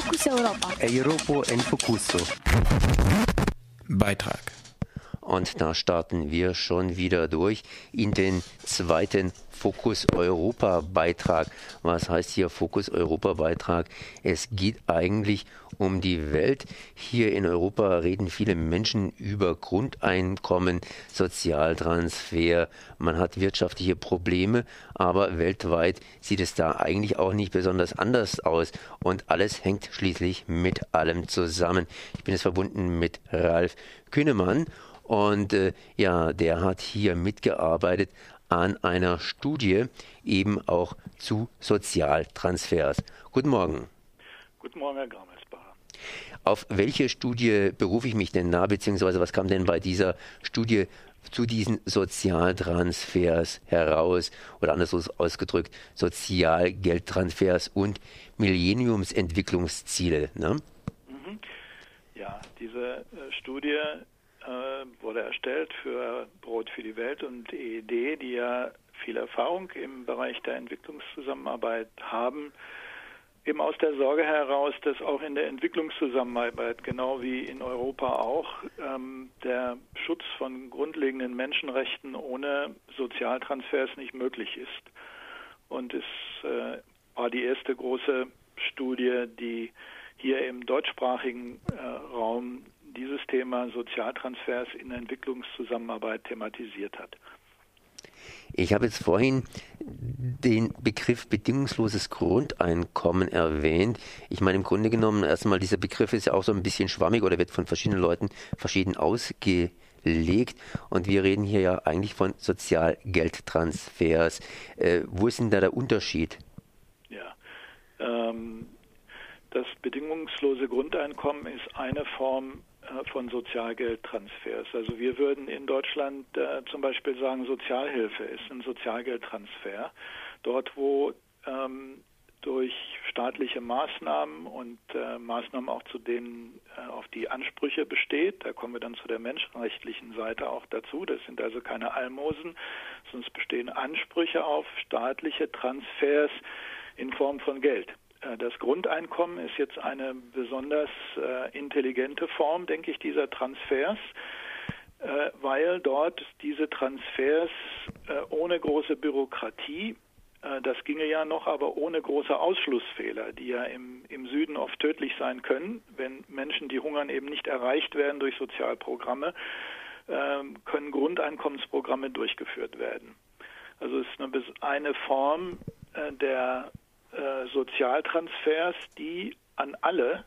Fokus Europa. Europa en Focuso. Beitrag. Und da starten wir schon wieder durch in den zweiten Fokus Europa Beitrag. Was heißt hier Fokus Europa Beitrag? Es geht eigentlich um die Welt. Hier in Europa reden viele Menschen über Grundeinkommen, Sozialtransfer. Man hat wirtschaftliche Probleme, aber weltweit sieht es da eigentlich auch nicht besonders anders aus. Und alles hängt schließlich mit allem zusammen. Ich bin jetzt verbunden mit Ralf Kühnemann. Und äh, ja, der hat hier mitgearbeitet an einer Studie eben auch zu Sozialtransfers. Guten Morgen. Guten Morgen, Herr Grammelsbacher. Auf welche Studie berufe ich mich denn da, beziehungsweise was kam denn bei dieser Studie zu diesen Sozialtransfers heraus oder anders ausgedrückt Sozialgeldtransfers und Millenniumsentwicklungsziele? Ne? Mhm. Ja, diese äh, Studie äh, wurde erstellt für Brot für die Welt und EED, die ja viel Erfahrung im Bereich der Entwicklungszusammenarbeit haben, eben aus der Sorge heraus, dass auch in der Entwicklungszusammenarbeit, genau wie in Europa auch, ähm, der Schutz von grundlegenden Menschenrechten ohne Sozialtransfers nicht möglich ist. Und es äh, war die erste große Studie, die hier im deutschsprachigen äh, Raum dieses Thema Sozialtransfers in der Entwicklungszusammenarbeit thematisiert hat. Ich habe jetzt vorhin den Begriff bedingungsloses Grundeinkommen erwähnt. Ich meine, im Grunde genommen, erstmal, dieser Begriff ist ja auch so ein bisschen schwammig oder wird von verschiedenen Leuten verschieden ausgelegt. Und wir reden hier ja eigentlich von Sozialgeldtransfers. Äh, wo ist denn da der Unterschied? Ja, ähm, das bedingungslose Grundeinkommen ist eine Form von Sozialgeldtransfers. Also wir würden in Deutschland äh, zum Beispiel sagen, Sozialhilfe ist ein Sozialgeldtransfer. Dort, wo ähm, durch staatliche Maßnahmen und äh, Maßnahmen auch zu denen äh, auf die Ansprüche besteht. Da kommen wir dann zu der menschenrechtlichen Seite auch dazu. Das sind also keine Almosen, sondern es bestehen Ansprüche auf staatliche Transfers in Form von Geld. Äh, das Grundeinkommen ist jetzt eine besonders äh, intelligente Form, denke ich, dieser Transfers, äh, weil dort diese Transfers ohne große Bürokratie, das ginge ja noch, aber ohne große Ausschlussfehler, die ja im, im Süden oft tödlich sein können, wenn Menschen, die hungern, eben nicht erreicht werden durch Sozialprogramme, können Grundeinkommensprogramme durchgeführt werden. Also es ist eine, eine Form der äh, Sozialtransfers, die an alle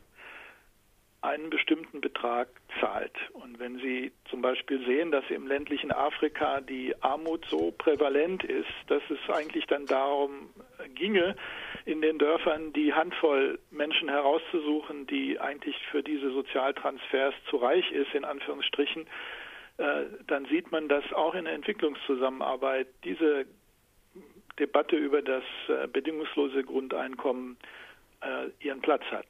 einen bestimmten Betrag zahlt. Und wenn Sie zum Beispiel sehen, dass im ländlichen Afrika die Armut so prävalent ist, dass es eigentlich dann darum ginge, in den Dörfern die Handvoll Menschen herauszusuchen, die eigentlich für diese Sozialtransfers zu reich ist, in Anführungsstrichen, äh, dann sieht man, dass auch in der Entwicklungszusammenarbeit diese Debatte über das äh, bedingungslose Grundeinkommen äh, ihren Platz hat.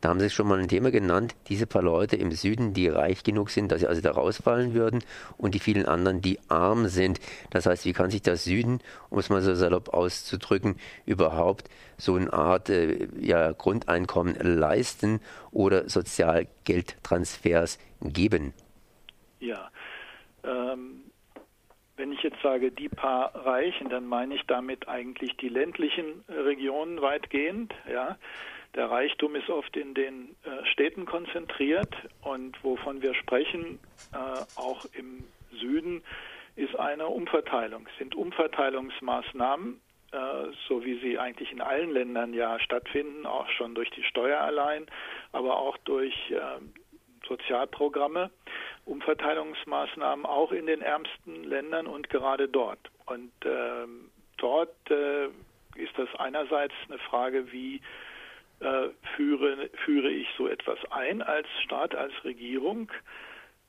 Da haben Sie schon mal ein Thema genannt, diese paar Leute im Süden, die reich genug sind, dass sie also da rausfallen würden und die vielen anderen, die arm sind. Das heißt, wie kann sich das Süden, um es mal so salopp auszudrücken, überhaupt so eine Art äh, ja, Grundeinkommen leisten oder Sozialgeldtransfers geben? Ja, ähm, wenn ich jetzt sage, die paar Reichen, dann meine ich damit eigentlich die ländlichen Regionen weitgehend. Ja. Der Reichtum ist oft in den äh, Städten konzentriert und wovon wir sprechen, äh, auch im Süden, ist eine Umverteilung, sind Umverteilungsmaßnahmen, äh, so wie sie eigentlich in allen Ländern ja stattfinden, auch schon durch die Steuer allein, aber auch durch ähm, Sozialprogramme, Umverteilungsmaßnahmen auch in den ärmsten Ländern und gerade dort. Und ähm, dort äh, ist das einerseits eine Frage, wie äh, führe, führe ich so etwas ein als Staat, als Regierung.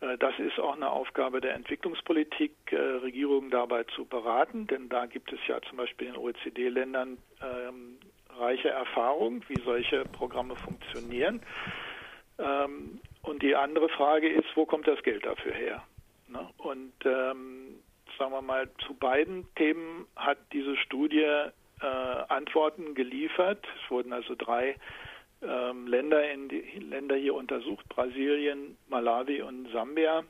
Äh, das ist auch eine Aufgabe der Entwicklungspolitik, äh, Regierungen dabei zu beraten, denn da gibt es ja zum Beispiel in OECD-Ländern ähm, reiche Erfahrung, wie solche Programme funktionieren. Ähm, und die andere Frage ist, wo kommt das Geld dafür her? Ne? Und ähm, sagen wir mal, zu beiden Themen hat diese Studie äh, Antworten geliefert. Es wurden also drei ähm, Länder, in die, Länder hier untersucht, Brasilien, Malawi und Sambia.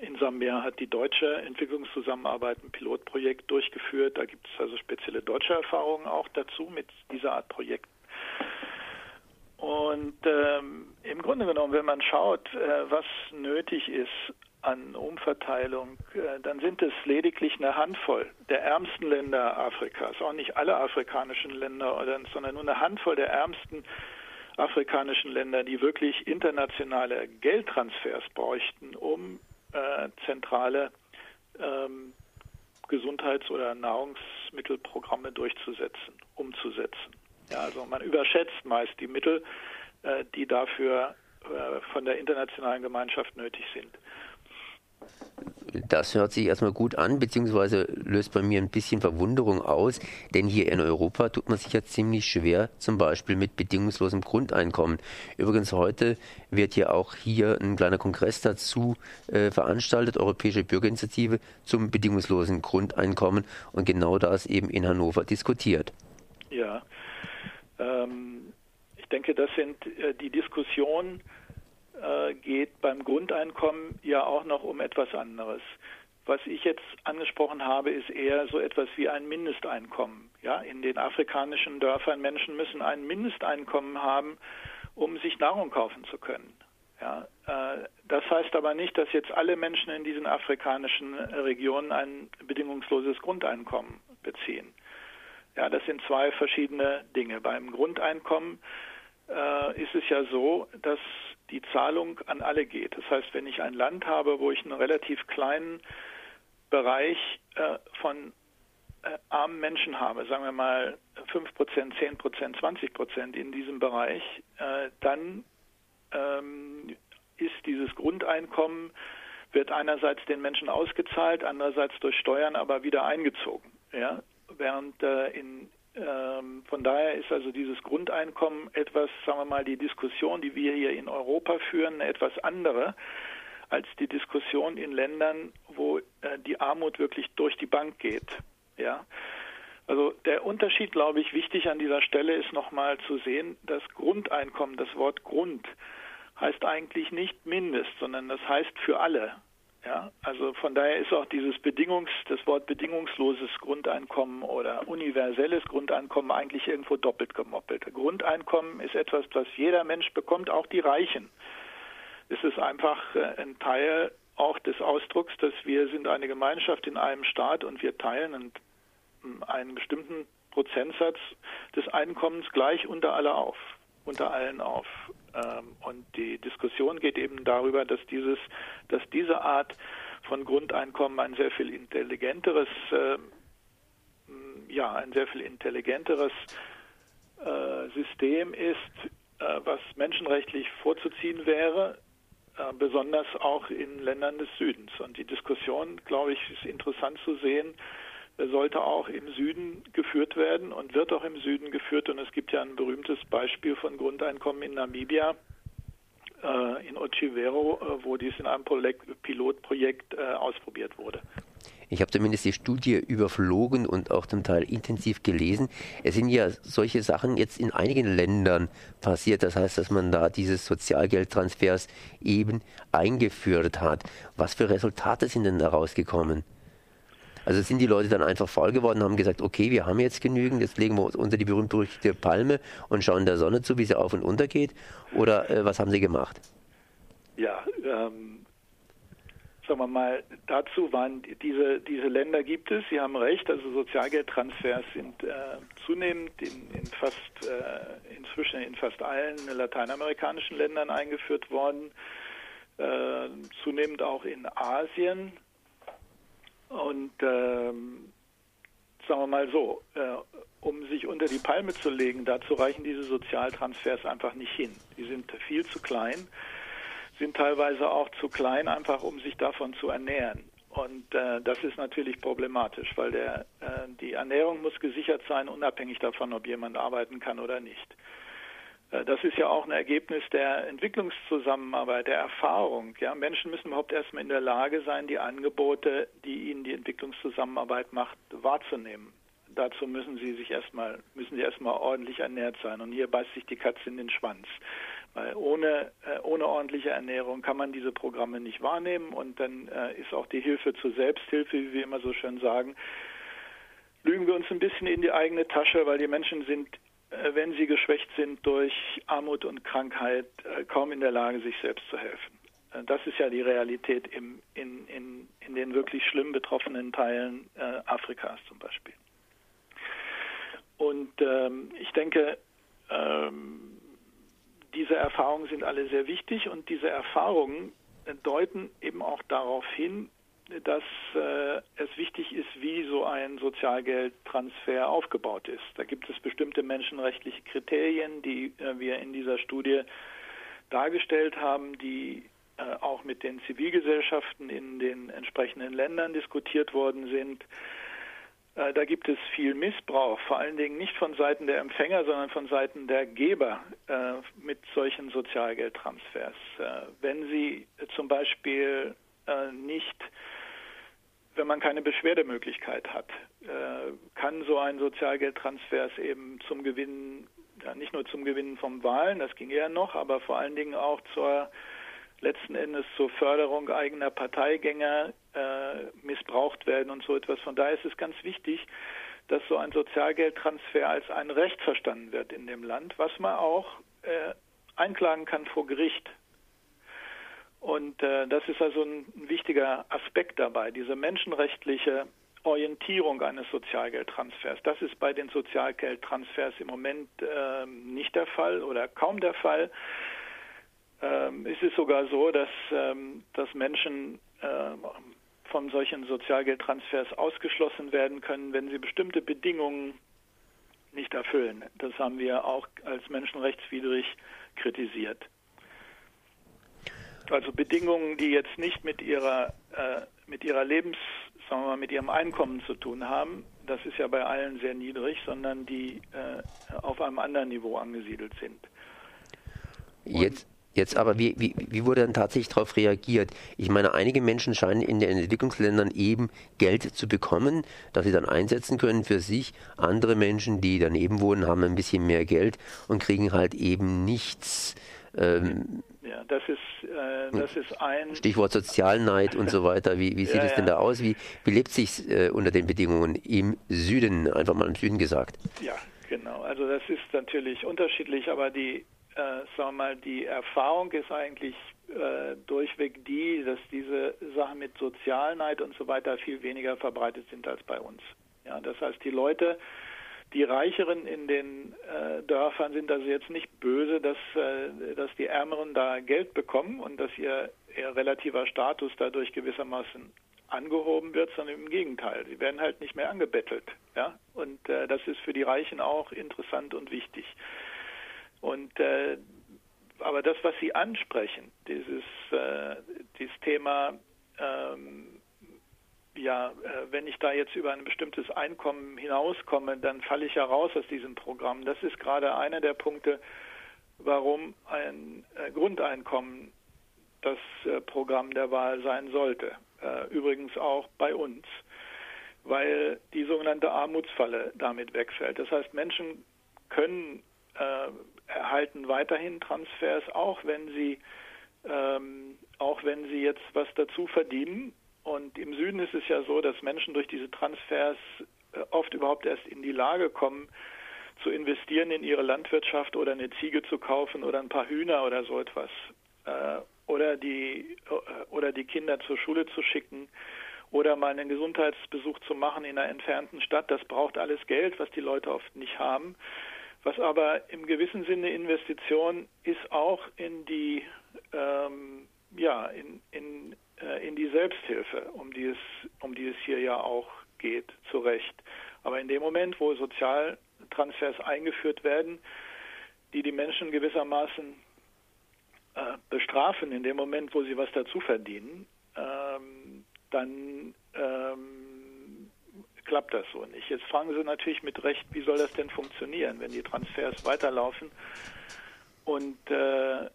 In Sambia hat die deutsche Entwicklungszusammenarbeit ein Pilotprojekt durchgeführt. Da gibt es also spezielle deutsche Erfahrungen auch dazu mit dieser Art Projekten. Und ähm, im Grunde genommen, wenn man schaut, äh, was nötig ist an Umverteilung, äh, dann sind es lediglich eine Handvoll der ärmsten Länder Afrikas, auch nicht alle afrikanischen Länder, sondern nur eine Handvoll der ärmsten afrikanischen Länder, die wirklich internationale Geldtransfers bräuchten, um äh, zentrale ähm, Gesundheits- oder Nahrungsmittelprogramme durchzusetzen, umzusetzen. Ja, also man überschätzt meist die Mittel, äh, die dafür äh, von der internationalen Gemeinschaft nötig sind. Das hört sich erstmal gut an, beziehungsweise löst bei mir ein bisschen Verwunderung aus, denn hier in Europa tut man sich ja ziemlich schwer, zum Beispiel mit bedingungslosem Grundeinkommen. Übrigens heute wird ja auch hier ein kleiner Kongress dazu äh, veranstaltet, Europäische Bürgerinitiative zum bedingungslosen Grundeinkommen und genau das eben in Hannover diskutiert. Ja, ähm, ich denke, das sind äh, die Diskussionen, äh, geht beim Grundeinkommen ja auch noch um etwas anderes. Was ich jetzt angesprochen habe, ist eher so etwas wie ein Mindesteinkommen. Ja, in den afrikanischen Dörfern Menschen müssen ein Mindesteinkommen haben, um sich Nahrung kaufen zu können. Ja, äh, das heißt aber nicht, dass jetzt alle Menschen in diesen afrikanischen Regionen ein bedingungsloses Grundeinkommen beziehen. Ja, das sind zwei verschiedene Dinge. Beim Grundeinkommen äh, ist es ja so, dass die Zahlung an alle geht. Das heißt, wenn ich ein Land habe, wo ich einen relativ kleinen Bereich äh, von äh, armen Menschen habe, sagen wir mal 5 Prozent, 10 Prozent, 20 Prozent in diesem Bereich, äh, dann ähm, ist dieses Grundeinkommen, wird einerseits den Menschen ausgezahlt, andererseits durch Steuern aber wieder eingezogen. Ja? Während äh, in ähm, von daher ist also dieses Grundeinkommen etwas, sagen wir mal, die Diskussion, die wir hier in Europa führen, etwas andere als die Diskussion in Ländern, wo äh, die Armut wirklich durch die Bank geht. Ja. Also der Unterschied, glaube ich, wichtig an dieser Stelle ist nochmal zu sehen, das Grundeinkommen, das Wort Grund heißt eigentlich nicht Mindest, sondern das heißt für alle. Ja, also von daher ist auch dieses Bedingungs, das Wort bedingungsloses Grundeinkommen oder universelles Grundeinkommen eigentlich irgendwo doppelt gemoppelt. Grundeinkommen ist etwas, was jeder Mensch bekommt, auch die Reichen. Es ist einfach äh, ein Teil auch des Ausdrucks, dass wir sind eine Gemeinschaft in einem Staat und wir teilen einen, einen bestimmten Prozentsatz des Einkommens gleich unter alle auf, unter allen auf. Ähm, und die Diskussion geht eben darüber, dass dieses, dass diese Art von Grundeinkommen ein sehr viel intelligenteres, äh, ja, ein sehr viel intelligenteres äh, System ist, äh, was menschenrechtlich vorzuziehen wäre, äh, besonders auch in Ländern des Südens. Und die Diskussion, glaube ich, ist interessant zu sehen, sollte auch im Süden geführt werden und wird auch im Süden geführt. Und es gibt ja ein berühmtes Beispiel von Grundeinkommen in Namibia, äh, in Ochivero, äh, wo dies in einem Pilotprojekt äh, ausprobiert wurde. Ich habe zumindest die Studie überflogen und auch zum Teil intensiv gelesen. Es sind ja solche Sachen jetzt in einigen Ländern passiert. Das heißt, dass man da dieses Sozialgeldtransfers eben eingeführt hat. Was für Resultate sind denn da rausgekommen? Also sind die Leute dann einfach faul geworden und haben gesagt, okay, wir haben jetzt genügend, jetzt legen wir uns unter die berühmt-berüchtigte Palme und schauen der Sonne zu, wie sie auf und unter geht? Oder äh, was haben sie gemacht? Ja, ähm, sagen wir mal, dazu waren diese, diese Länder gibt es, Sie haben recht, also Sozialgeldtransfers sind äh, zunehmend in, in fast, äh, inzwischen in fast allen lateinamerikanischen Ländern eingeführt worden, äh, zunehmend auch in Asien, und ähm, sagen wir mal so, äh, um sich unter die Palme zu legen, dazu reichen diese Sozialtransfers einfach nicht hin. Die sind viel zu klein, sind teilweise auch zu klein, einfach um sich davon zu ernähren. Und äh, das ist natürlich problematisch, weil der, äh, die Ernährung muss gesichert sein, unabhängig davon, ob jemand arbeiten kann oder nicht. Äh, das ist ja auch ein Ergebnis der Entwicklungszusammenarbeit, der Erfahrung. Ja, Menschen müssen überhaupt erstmal in der Lage sein, die Angebote, die ihnen die Entwicklungszusammenarbeit macht, wahrzunehmen. dazu müssen sie sich erstmal, müssen sie erstmal ordentlich ernährt sein. Und hier beißt sich die Katze in den Schwanz. Weil ohne, äh, ohne ordentliche Ernährung kann man diese Programme nicht wahrnehmen und dann äh, ist auch die Hilfe zur Selbsthilfe, wie wir immer so schön sagen, lügen wir uns ein bisschen in die eigene Tasche, weil die Menschen sind, wenn sie geschwächt sind durch Armut und Krankheit, äh, kaum in der Lage, sich selbst zu helfen. Äh, das ist ja die Realität im, in, in, in den wirklich schlimm betroffenen Teilen äh, Afrikas zum Beispiel. Und ähm, ich denke, ähm, diese Erfahrungen sind alle sehr wichtig und diese Erfahrungen deuten eben auch darauf hin, dass äh, es wichtig ist, wie so ein Sozialgeldtransfer aufgebaut ist. Da gibt es bestimmte menschenrechtliche Kriterien, die äh, wir in dieser Studie dargestellt haben, die äh, auch mit den Zivilgesellschaften in den entsprechenden Ländern diskutiert worden sind. Äh, da gibt es viel Missbrauch, vor allen Dingen nicht von Seiten der Empfänger, sondern von Seiten der Geber äh, mit solchen Sozialgeldtransfers. Äh, wenn Sie zum Beispiel nicht, wenn man keine Beschwerdemöglichkeit hat, kann so ein Sozialgeldtransfer eben zum Gewinn, ja, nicht nur zum Gewinnen von Wahlen, das ging eher noch, aber vor allen Dingen auch zur letzten Endes zur Förderung eigener Parteigänger äh, missbraucht werden und so etwas. Von daher ist es ganz wichtig, dass so ein Sozialgeldtransfer als ein Recht verstanden wird in dem Land, was man auch äh, einklagen kann vor Gericht. Und äh, das ist also ein, wichtiger Aspekt dabei, diese menschenrechtliche Orientierung eines Sozialgeldtransfers. Das ist bei den Sozialgeldtransfers im Moment äh, nicht der Fall oder kaum der Fall ähm, ist es sogar so, dass, ähm, dass Menschen äh, von solchen Sozialgeldtransfers ausgeschlossen werden können, wenn sie bestimmte Bedingungen nicht erfüllen. Das haben wir auch als menschenrechtswidrig kritisiert. Also Bedingungen, die jetzt nicht mit ihrer äh, mit ihrer Lebens, sagen wir mal, mit ihrem Einkommen zu tun haben. Das ist ja bei allen sehr niedrig, sondern die äh, auf einem anderen Niveau angesiedelt sind. Jetzt, Jetzt aber, wie, wie, wie wurde dann tatsächlich darauf reagiert? Ich meine, einige Menschen scheinen in den Entwicklungsländern eben Geld zu bekommen, das sie dann einsetzen können für sich. Andere Menschen, die daneben wohnen, haben ein bisschen mehr Geld und kriegen halt eben nichts. Ähm, das ist, äh, das ist ein. Stichwort Sozialneid und so weiter. Wie, wie sieht ja, es denn da aus? Wie, wie lebt sich äh, unter den Bedingungen im Süden, einfach mal im Süden gesagt? Ja, genau. Also das ist natürlich unterschiedlich, aber die äh, sagen wir mal, die Erfahrung ist eigentlich äh, durchweg die, dass diese Sachen mit Sozialneid und so weiter viel weniger verbreitet sind als bei uns. Ja, das heißt, die Leute, die Reicheren in den äh, Dörfern sind also jetzt nicht böse, dass, äh, dass die Ärmeren da Geld bekommen und dass ihr, ihr relativer Status dadurch gewissermaßen angehoben wird, sondern im Gegenteil. Sie werden halt nicht mehr angebettelt. Ja? Und äh, das ist für die Reichen auch interessant und wichtig. Und äh, aber das, was Sie ansprechen, dieses, äh, dieses Thema, ähm, ja, äh, wenn ich da jetzt über ein bestimmtes Einkommen hinauskomme, dann falle ich ja raus aus diesem Programm. Das ist gerade einer der Punkte, warum ein äh, Grundeinkommen das äh, Programm der Wahl sein sollte. Übrigens auch bei uns, weil die sogenannte Armutsfalle damit wegfällt. Das heißt, Menschen können äh, erhalten weiterhin Transfers, auch wenn sie ähm, auch wenn sie jetzt was dazu verdienen. Und im Süden ist es ja so, dass Menschen durch diese Transfers äh, oft überhaupt erst in die Lage kommen, zu investieren in ihre Landwirtschaft oder eine Ziege zu kaufen oder ein paar Hühner oder so etwas. Äh, oder die äh, oder die Kinder zur Schule zu schicken oder mal einen Gesundheitsbesuch zu machen in einer entfernten Stadt. Das braucht alles Geld, was die Leute oft nicht haben. Was aber im gewissen Sinne Investition ist auch in die ähm, ja in, in, äh, in die Selbsthilfe, um die es um die es hier ja auch geht, zu Recht. Aber in dem Moment, wo Sozialtransfers eingeführt werden, die die Menschen gewissermaßen äh, bestrafen, in dem Moment, wo sie was dazu verdienen, ähm, dann ähm, klappt das so nicht. Jetzt fragen Sie natürlich mit Recht, wie soll das denn funktionieren, wenn die Transfers weiterlaufen und, äh,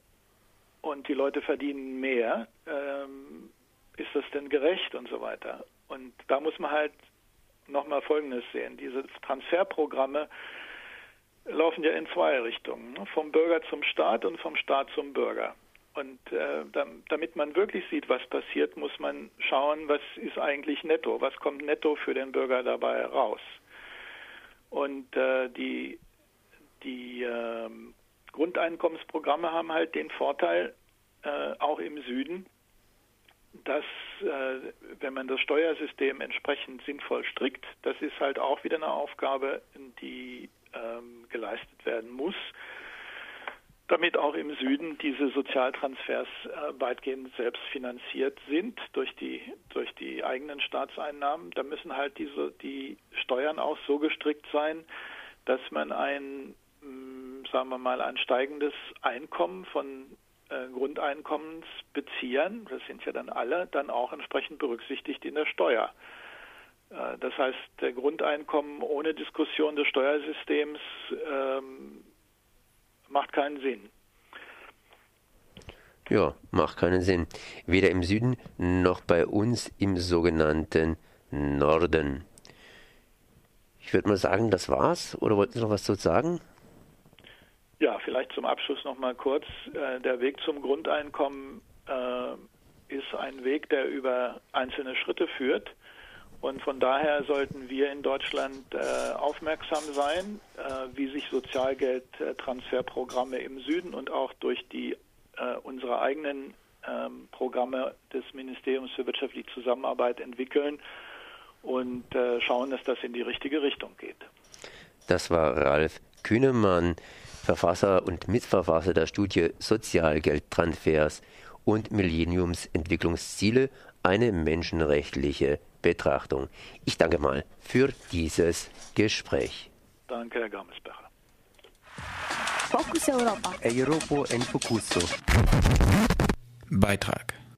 und die Leute verdienen mehr? Ähm, ist das denn gerecht und so weiter? Und da muss man halt nochmal Folgendes sehen. Diese Transferprogramme laufen ja in zwei Richtungen, ne? vom Bürger zum Staat und vom Staat zum Bürger. Und äh, damit man wirklich sieht, was passiert, muss man schauen, was ist eigentlich netto, was kommt netto für den Bürger dabei raus. Und äh, die, die äh, Grundeinkommensprogramme haben halt den Vorteil, äh, auch im Süden, dass, äh, wenn man das Steuersystem entsprechend sinnvoll strickt, das ist halt auch wieder eine Aufgabe, die ähm, geleistet werden muss damit auch im Süden diese Sozialtransfers äh, weitgehend selbst finanziert sind durch die, durch die eigenen Staatseinnahmen. Da müssen halt diese, die Steuern auch so gestrickt sein, dass man ein, sagen wir mal, ein steigendes Einkommen von äh, Grundeinkommensbeziehern, das sind ja dann alle, dann auch entsprechend berücksichtigt in der Steuer. Äh, das heißt, der Grundeinkommen ohne Diskussion des Steuersystems ähm, macht keinen Sinn. Ja, macht keinen Sinn. Weder im Süden noch bei uns im sogenannten Norden. Ich würde mal sagen, das war's. Oder wollten Sie noch was zu sagen? Ja, vielleicht zum Abschluss noch mal kurz. Äh, der Weg zum Grundeinkommen äh, ist ein Weg, der über einzelne Schritte führt. Und von daher sollten wir in Deutschland äh, aufmerksam sein, wie sich Sozialgeldtransferprogramme im Süden und auch durch die unsere eigenen ähm, Programme des Ministeriums für wirtschaftliche Zusammenarbeit entwickeln und schauen, dass das in die richtige Richtung geht. Das war Ralf Kühnemann, Verfasser und Mitverfasser der Studie Sozialgeldtransfers und Millenniumsentwicklungsziele, eine menschenrechtliche Betrachtung. Ich danke mal für dieses Gespräch. Danke, Herr Gamesbecher. Fokus Europa. Europa en Focuso. Beitrag